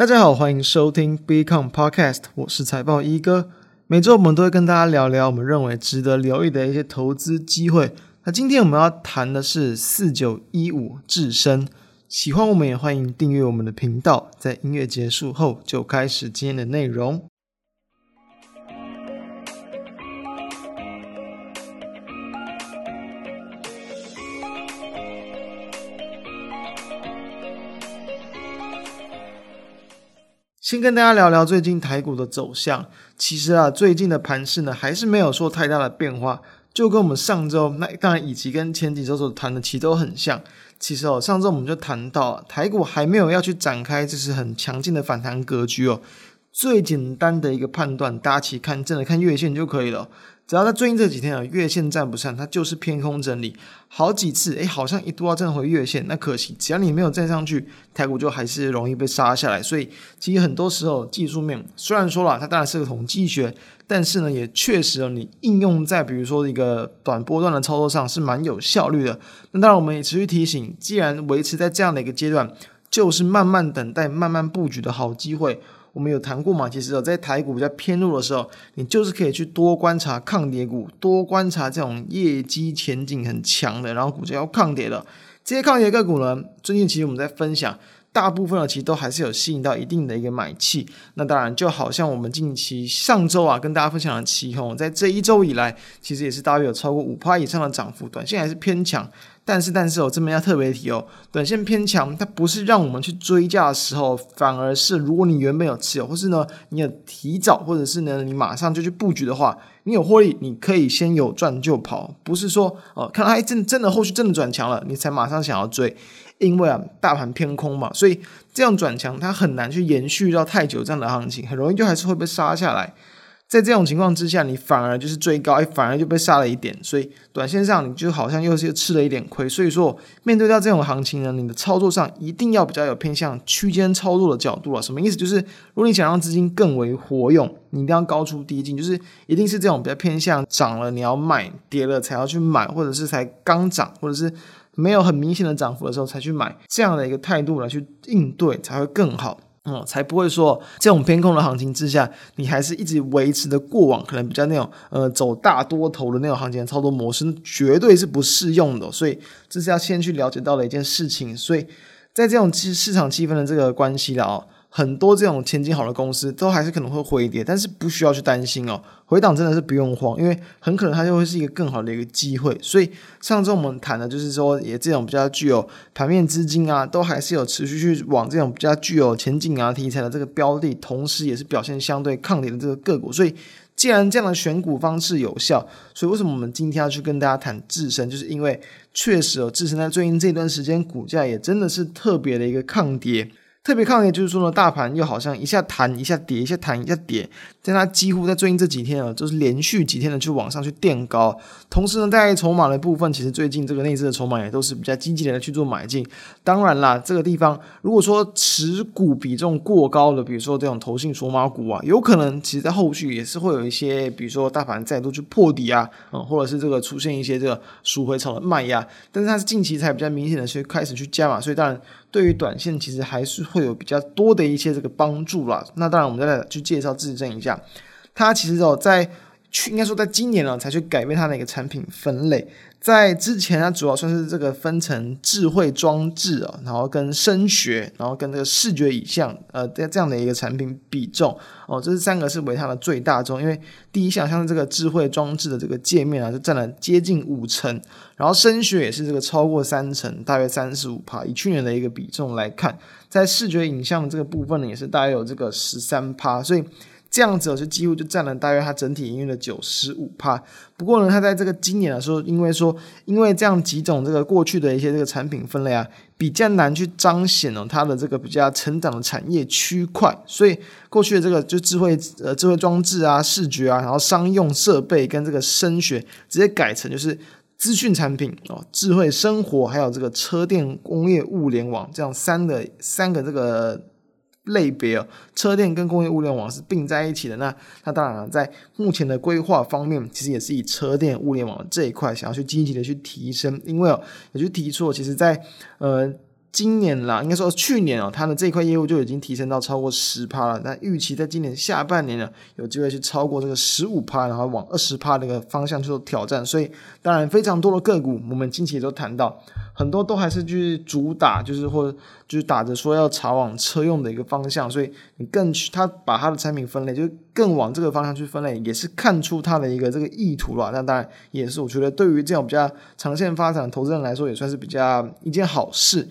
大家好，欢迎收听 Become Podcast，我是财报一哥。每周我们都会跟大家聊聊我们认为值得留意的一些投资机会。那今天我们要谈的是四九一五智深。喜欢我们也欢迎订阅我们的频道。在音乐结束后，就开始今天的内容。先跟大家聊聊最近台股的走向。其实啊，最近的盘势呢，还是没有说太大的变化，就跟我们上周那当然以及跟前几周所谈的其实都很像。其实哦，上周我们就谈到台股还没有要去展开，就是很强劲的反弹格局哦。最简单的一个判断，大家其实看真的看月线就可以了。只要在最近这几天啊，月线站不上，它就是偏空整理，好几次，诶，好像一度要站回月线，那可惜，只要你没有站上去，台股就还是容易被杀下来。所以，其实很多时候技术面虽然说了，它当然是个统计学，但是呢，也确实，你应用在比如说一个短波段的操作上是蛮有效率的。那当然，我们也持续提醒，既然维持在这样的一个阶段，就是慢慢等待、慢慢布局的好机会。我们有谈过嘛？其实哦，在台股比较偏弱的时候，你就是可以去多观察抗跌股，多观察这种业绩前景很强的，然后股价要抗跌的这些抗跌个股呢。最近其实我们在分享。大部分的其实都还是有吸引到一定的一个买气，那当然就好像我们近期上周啊跟大家分享的期红，在这一周以来，其实也是大约有超过五趴以上的涨幅，短线还是偏强。但是但是哦，这边要特别提哦，短线偏强，它不是让我们去追价的时候，反而是如果你原本有持有，或是呢你有提早，或者是呢你马上就去布局的话，你有获利，你可以先有赚就跑，不是说哦看到哎真真的后续真的转强了，你才马上想要追。因为啊，大盘偏空嘛，所以这样转强它很难去延续到太久这样的行情，很容易就还是会被杀下来。在这种情况之下，你反而就是追高，哎，反而就被杀了一点，所以短线上你就好像又是吃了一点亏。所以说，面对到这种行情呢，你的操作上一定要比较有偏向区间操作的角度了。什么意思？就是如果你想让资金更为活用，你一定要高出低进，就是一定是这种比较偏向涨了你要卖，跌了才要去买，或者是才刚涨，或者是。没有很明显的涨幅的时候才去买，这样的一个态度来去应对才会更好，才不会说这种偏空的行情之下，你还是一直维持的过往可能比较那种呃走大多头的那种行情的操作模式，绝对是不适用的。所以这是要先去了解到的一件事情。所以在这种市场气氛的这个关系了哦。很多这种前景好的公司都还是可能会回跌，但是不需要去担心哦。回档真的是不用慌，因为很可能它就会是一个更好的一个机会。所以上周我们谈的就是说，也这种比较具有盘面资金啊，都还是有持续去往这种比较具有前景啊题材的这个标的，同时也是表现相对抗跌的这个个股。所以既然这样的选股方式有效，所以为什么我们今天要去跟大家谈智伸？就是因为确实哦，智伸在最近这段时间股价也真的是特别的一个抗跌。特别抗跌，就是说呢，大盘又好像一下弹一下跌，一下弹一下跌，但它几乎在最近这几天啊，就是连续几天的去往上去垫高。同时呢，在筹码的部分，其实最近这个内资的筹码也都是比较积极的去做买进。当然啦，这个地方如果说持股比重过高的，比如说这种投信筹码股啊，有可能其实在后续也是会有一些，比如说大盘再度去破底啊，嗯，或者是这个出现一些这个赎回潮的卖压。但是它是近期才比较明显的去开始去加码，所以当然。对于短线，其实还是会有比较多的一些这个帮助了。那当然，我们再来去介绍自证一下，它其实哦，在去应该说在今年呢，才去改变它的一个产品分类。在之前，它主要算是这个分成智慧装置啊，然后跟声学，然后跟这个视觉影像，呃，这这样的一个产品比重哦，这是三个是为它的最大宗。因为第一项像是这个智慧装置的这个界面啊，就占了接近五成，然后声学也是这个超过三成，大约三十五趴。以去年的一个比重来看，在视觉影像的这个部分呢，也是大约有这个十三趴，所以。这样子就几乎就占了大约它整体营运的九十五帕。不过呢，它在这个今年的时候，因为说因为这样几种这个过去的一些这个产品分类啊，比较难去彰显哦它的这个比较成长的产业区块，所以过去的这个就智慧呃智慧装置啊、视觉啊，然后商用设备跟这个声学，直接改成就是资讯产品哦、智慧生活，还有这个车电工业物联网这样三的三个这个。类别哦，车电跟工业物联网是并在一起的。那它当然了，在目前的规划方面，其实也是以车电物联网这一块想要去积极的去提升。因为哦，也就提出，其实在呃今年啦，应该说去年哦，它的这块业务就已经提升到超过十趴了。那预期在今年下半年呢，有机会去超过这个十五趴，然后往二十趴这个方向去做挑战。所以，当然非常多的个股，我们近期也都谈到，很多都还是去主打，就是或就是打着说要朝往车用的一个方向。所以，你更去他把他的产品分类，就更往这个方向去分类，也是看出他的一个这个意图了。那当然也是，我觉得对于这种比较长线发展的投资人来说，也算是比较一件好事。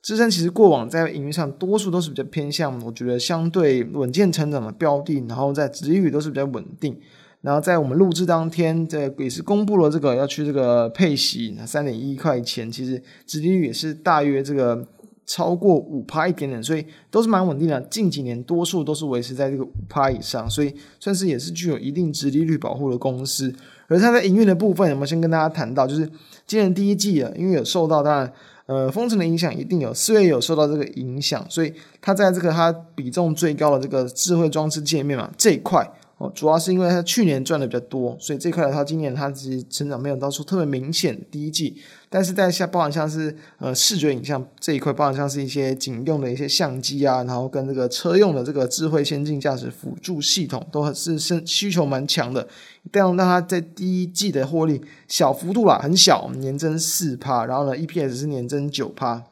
支撑其实过往在营运上多数都是比较偏向，我觉得相对稳健成长的标的，然后在殖利率都是比较稳定。然后在我们录制当天，这也是公布了这个要去这个配息，那三点一块钱，其实殖利率也是大约这个超过五趴一点点，所以都是蛮稳定的。近几年多数都是维持在这个五趴以上，所以算是也是具有一定殖利率保护的公司。而它在营运的部分，我们先跟大家谈到，就是今年第一季啊，因为有受到当然。呃，封城的影响一定有，四月有受到这个影响，所以它在这个它比重最高的这个智慧装置界面嘛这一块。哦，主要是因为它去年赚的比较多，所以这块的话，今年它其实成长没有到说特别明显。第一季，但是在下包含像是呃视觉影像这一块，包含像是一些警用的一些相机啊，然后跟这个车用的这个智慧先进驾驶辅助系统，都是是需求蛮强的。这样让它在第一季的获利小幅度啦，很小，年增四趴，然后呢，EPS 是年增九趴。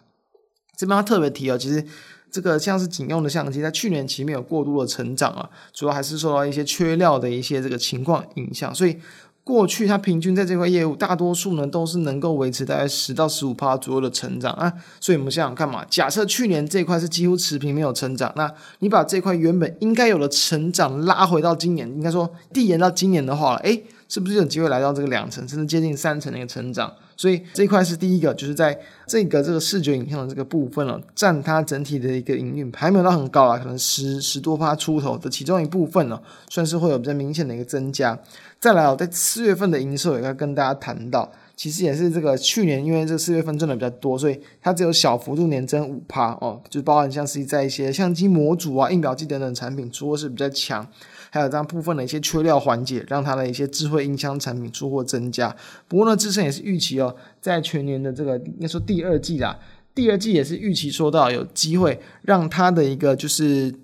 这边要特别提哦，其实。这个像是警用的相机，在去年其实没有过度的成长啊，主要还是受到一些缺料的一些这个情况影响，所以过去它平均在这块业务，大多数呢都是能够维持大概十到十五趴左右的成长啊。所以我们想想看嘛，假设去年这块是几乎持平没有成长，那你把这块原本应该有的成长拉回到今年，应该说递延到今年的话，诶，是不是有机会来到这个两成甚至接近三成的一个成长？所以这一块是第一个，就是在这个这个视觉影像的这个部分了，占它整体的一个营运还没有到很高啊，可能十十多趴出头的其中一部分呢，算是会有比较明显的一个增加。再来哦，在四月份的营收也要跟大家谈到，其实也是这个去年因为这四月份赚的比较多，所以它只有小幅度年增五趴哦，就包含像是在一些相机模组啊、印表机等等产品出货是比较强。还有这样部分的一些缺料缓解，让它的一些智慧音箱产品出货增加。不过呢，自身也是预期哦，在全年的这个应该说第二季啦，第二季也是预期说到有机会让它的一个就是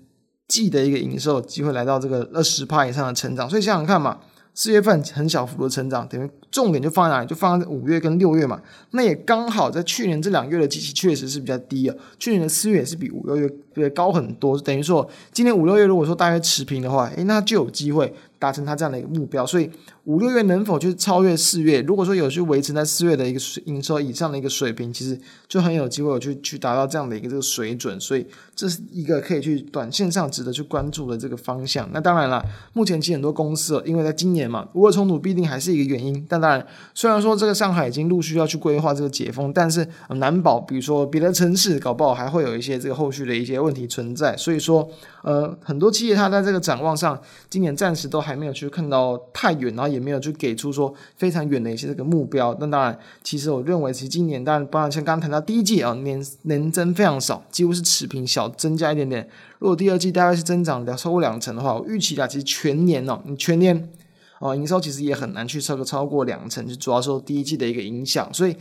季的一个营收机会来到这个二十趴以上的成长。所以想想看嘛，四月份很小幅度成长，等于重点就放在哪里？就放在五月跟六月嘛。那也刚好在去年这两月的机器确实是比较低啊，去年的四月也是比五六月。对，高很多，等于说今年五六月如果说大约持平的话，诶，那就有机会达成它这样的一个目标。所以五六月能否去超越四月？如果说有去维持在四月的一个营收以上的一个水平，其实就很有机会有去去达到这样的一个这个水准。所以这是一个可以去短线上值得去关注的这个方向。那当然了，目前其实很多公司哦，因为在今年嘛，俄乌冲突必定还是一个原因。但当然，虽然说这个上海已经陆续要去规划这个解封，但是难保，比如说别的城市搞不好还会有一些这个后续的一些问题存在，所以说，呃，很多企业它在这个展望上，今年暂时都还没有去看到太远，然后也没有去给出说非常远的一些这个目标。那当然，其实我认为，其实今年当然，包括像刚刚谈到第一季啊，年年增非常少，几乎是持平，小增加一点点。如果第二季大概是增长两超过两成的话，我预期啊，其实全年哦，你全年。哦，营收其实也很难去超个超过两成，就主要受第一季的一个影响，所以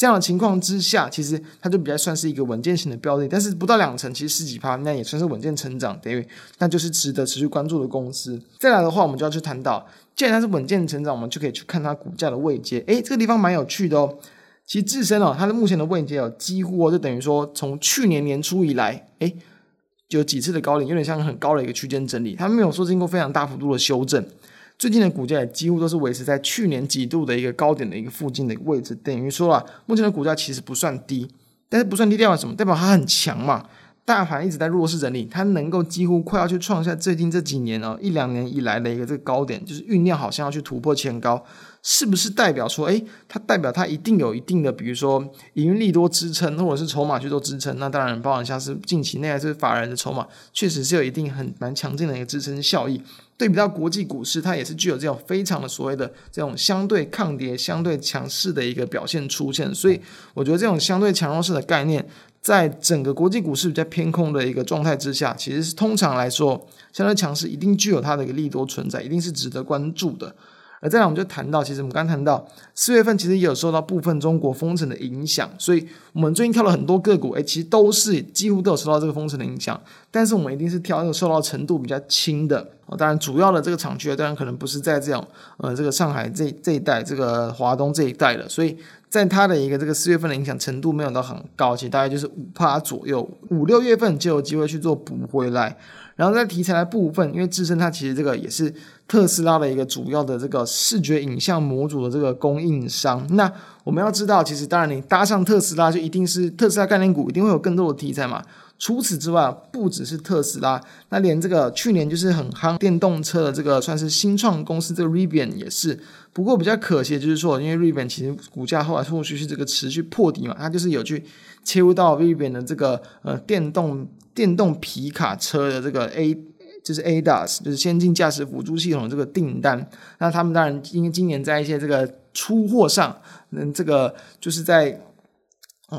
这样的情况之下，其实它就比较算是一个稳健型的标的，但是不到两成，其实十几趴，那也算是稳健成长，等于那就是值得持续关注的公司。再来的话，我们就要去谈到，既然它是稳健成长，我们就可以去看它股价的位阶。诶，这个地方蛮有趣的哦。其实自身哦，它的目前的位阶哦，几乎哦，就等于说从去年年初以来，诶，有几次的高点，有点像很高的一个区间整理，它没有说经过非常大幅度的修正。最近的股价也几乎都是维持在去年几度的一个高点的一个附近的一个位置，等于说啊，目前的股价其实不算低，但是不算低代表什么？代表它很强嘛。大盘一直在弱势整理，它能够几乎快要去创下最近这几年哦一两年以来的一个这个高点，就是酝酿好像要去突破前高，是不是代表说，诶，它代表它一定有一定的，比如说营运利多支撑，或者是筹码去做支撑？那当然，包含像是近期内还是法人的筹码，确实是有一定很蛮强劲的一个支撑效益。对比到国际股市，它也是具有这种非常的所谓的这种相对抗跌、相对强势的一个表现出现。所以，我觉得这种相对强弱势的概念。在整个国际股市比较偏空的一个状态之下，其实是通常来说相对强势，一定具有它的一个利多存在，一定是值得关注的。而再来，我们就谈到，其实我们刚谈到四月份其实也有受到部分中国封城的影响，所以我们最近挑了很多个股，诶，其实都是几乎都有受到这个封城的影响。但是我们一定是挑那个受到程度比较轻的。当然，主要的这个厂区当然可能不是在这样，呃，这个上海这这一带，这个华东这一带的，所以在它的一个这个四月份的影响程度没有到很高，其实大概就是五趴左右，五六月份就有机会去做补回来。然后在题材的部分，因为自身它其实这个也是特斯拉的一个主要的这个视觉影像模组的这个供应商。那我们要知道，其实当然你搭上特斯拉，就一定是特斯拉概念股，一定会有更多的题材嘛。除此之外，不只是特斯拉，那连这个去年就是很夯电动车的这个算是新创公司，这个 Rivian 也是。不过比较可惜的就是说，因为 Rivian 其实股价后来陆续是这个持续破底嘛，它就是有去切入到 Rivian 的这个呃电动。电动皮卡车的这个 A 就是 ADAS，就是先进驾驶辅助系统这个订单，那他们当然因为今年在一些这个出货上，嗯，这个就是在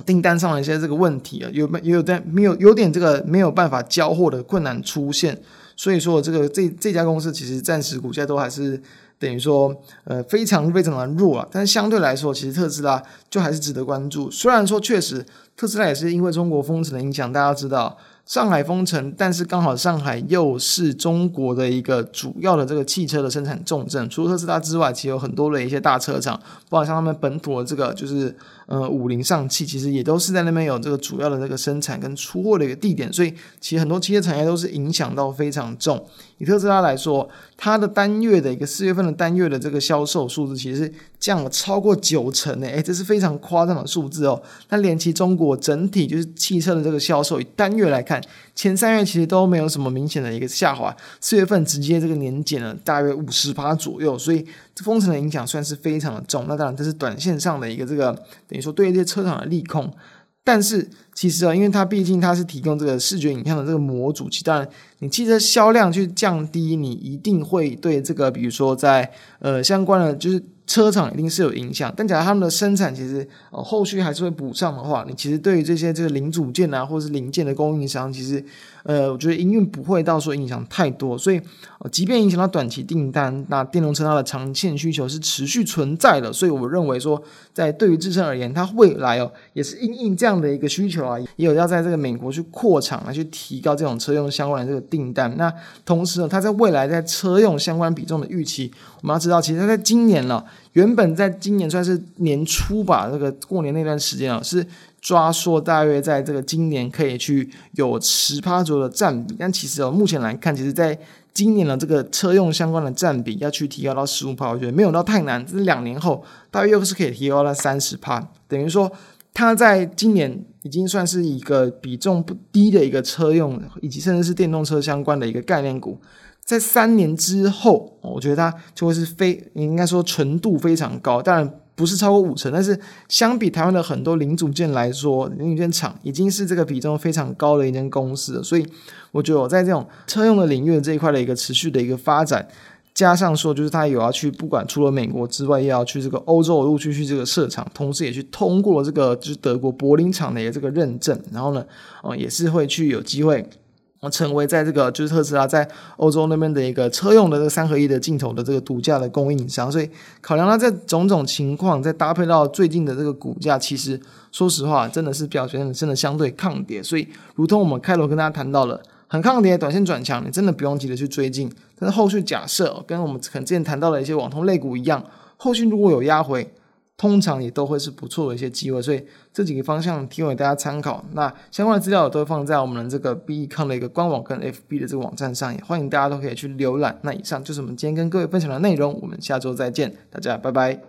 订单上的一些这个问题啊，有没有在没有有点这个没有办法交货的困难出现，所以说这个这这家公司其实暂时股价都还是等于说呃非常非常的弱啊，但是相对来说，其实特斯拉就还是值得关注。虽然说确实特斯拉也是因为中国封城的影响，大家知道。上海封城，但是刚好上海又是中国的一个主要的这个汽车的生产重镇。除了特斯拉之外，其实有很多的一些大车厂，包括像他们本土的这个就是呃五菱、上汽，其实也都是在那边有这个主要的这个生产跟出货的一个地点。所以，其实很多汽车产业都是影响到非常重。以特斯拉来说，它的单月的一个四月份的单月的这个销售数字，其实是降了超过九成诶，诶，这是非常夸张的数字哦。那连其中国整体就是汽车的这个销售，以单月来看，前三月其实都没有什么明显的一个下滑，四月份直接这个年减了大约五十趴左右，所以这封城的影响算是非常的重。那当然这是短线上的一个这个等于说对于这些车厂的利空。但是其实啊，因为它毕竟它是提供这个视觉影像的这个模组，其当然你汽车销量去降低，你一定会对这个，比如说在呃相关的就是。车厂一定是有影响，但假如他们的生产其实呃后续还是会补上的话，你其实对于这些这个零组件啊，或者是零件的供应商，其实呃，我觉得营运不会到说影响太多。所以呃，即便影响到短期订单，那电动车它的长线需求是持续存在的。所以我认为说，在对于自身而言，它未来哦也是因应这样的一个需求啊，也有要在这个美国去扩厂来去提高这种车用相关的这个订单。那同时呢，它在未来在车用相关比重的预期，我们要知道，其实它在今年了。原本在今年算是年初吧，这个过年那段时间啊，是抓说大约在这个今年可以去有十趴左右的占比，但其实哦，目前来看，其实在今年的这个车用相关的占比要去提高到十五趴，我觉得没有到太难。这是两年后大约又是可以提高到三十趴，等于说它在今年已经算是一个比重不低的一个车用以及甚至是电动车相关的一个概念股。在三年之后，我觉得它就会是非应该说纯度非常高，当然不是超过五成，但是相比台湾的很多零组件来说，零组件厂已经是这个比重非常高的一间公司了。所以我觉得我在这种车用的领域的这一块的一个持续的一个发展，加上说就是他有要去不管除了美国之外，也要去这个欧洲陆续去这个设厂，同时也去通过这个就是德国柏林厂的一个这个认证，然后呢，哦也是会去有机会。成为在这个就是特斯拉在欧洲那边的一个车用的这个三合一的镜头的这个独家的供应商，所以考量到这种种情况，再搭配到最近的这个股价，其实说实话真的是表现真的相对抗跌，所以如同我们开头跟大家谈到了，很抗跌，短线转强，你真的不用急着去追进，但是后续假设跟我们可能之前谈到的一些网通类股一样，后续如果有压回。通常也都会是不错的一些机会，所以这几个方向提供给大家参考。那相关的资料都会放在我们的这个 B E 康的一个官网跟 FB 的这个网站上，也欢迎大家都可以去浏览。那以上就是我们今天跟各位分享的内容，我们下周再见，大家拜拜。